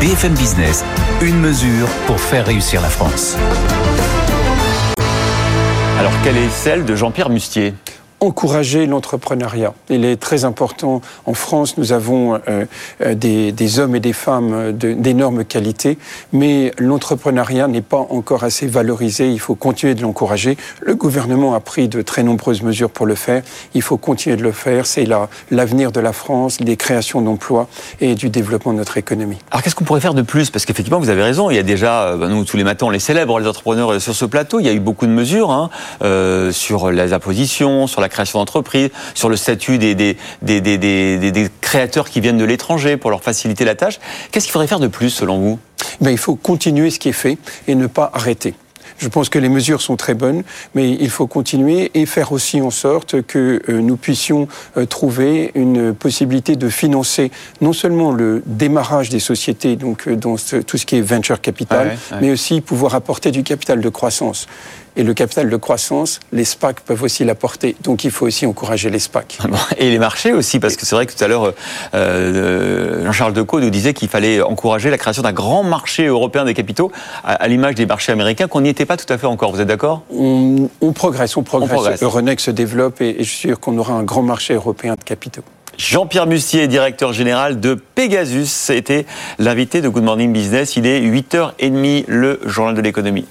BFM Business, une mesure pour faire réussir la France. Alors, quelle est celle de Jean-Pierre Mustier? Encourager l'entrepreneuriat. Il est très important. En France, nous avons euh, euh, des, des, hommes et des femmes d'énormes qualités, mais l'entrepreneuriat n'est pas encore assez valorisé. Il faut continuer de l'encourager. Le gouvernement a pris de très nombreuses mesures pour le faire. Il faut continuer de le faire. C'est l'avenir de la France, des créations d'emplois et du développement de notre économie. Alors qu'est-ce qu'on pourrait faire de plus? Parce qu'effectivement, vous avez raison. Il y a déjà, euh, nous tous les matins, on les célèbre, les entrepreneurs sur ce plateau. Il y a eu beaucoup de mesures hein, euh, sur les impositions, sur la création d'entreprise, sur le statut des, des, créateurs qui viennent de l'étranger pour leur faciliter la tâche. Qu'est-ce qu'il faudrait faire de plus selon vous? Ben, Il faut continuer ce qui est fait et ne pas arrêter. Je pense que les mesures sont très bonnes, mais il faut continuer et faire aussi en sorte que euh, nous puissions euh, trouver une possibilité de financer non seulement le démarrage des sociétés, donc euh, dans tout ce qui est venture capital, mais aussi pouvoir apporter du capital de croissance. Et le capital de croissance, les SPAC peuvent aussi l'apporter. Donc il faut aussi encourager les SPAC. Et les marchés aussi, parce que c'est vrai que tout à l'heure, euh, Jean-Charles Decaux nous disait qu'il fallait encourager la création d'un grand marché européen des capitaux, à, l'image des marchés américains, qu'on n'y était pas tout à fait encore. Vous êtes d'accord? On, progresse, on progresse. Euronext se développe et, et je suis sûr qu'on aura un grand marché européen de capitaux. Jean-Pierre Mustier, directeur général de Pegasus, était l'invité de Good Morning Business. Il est 8h30, le journal de l'économie.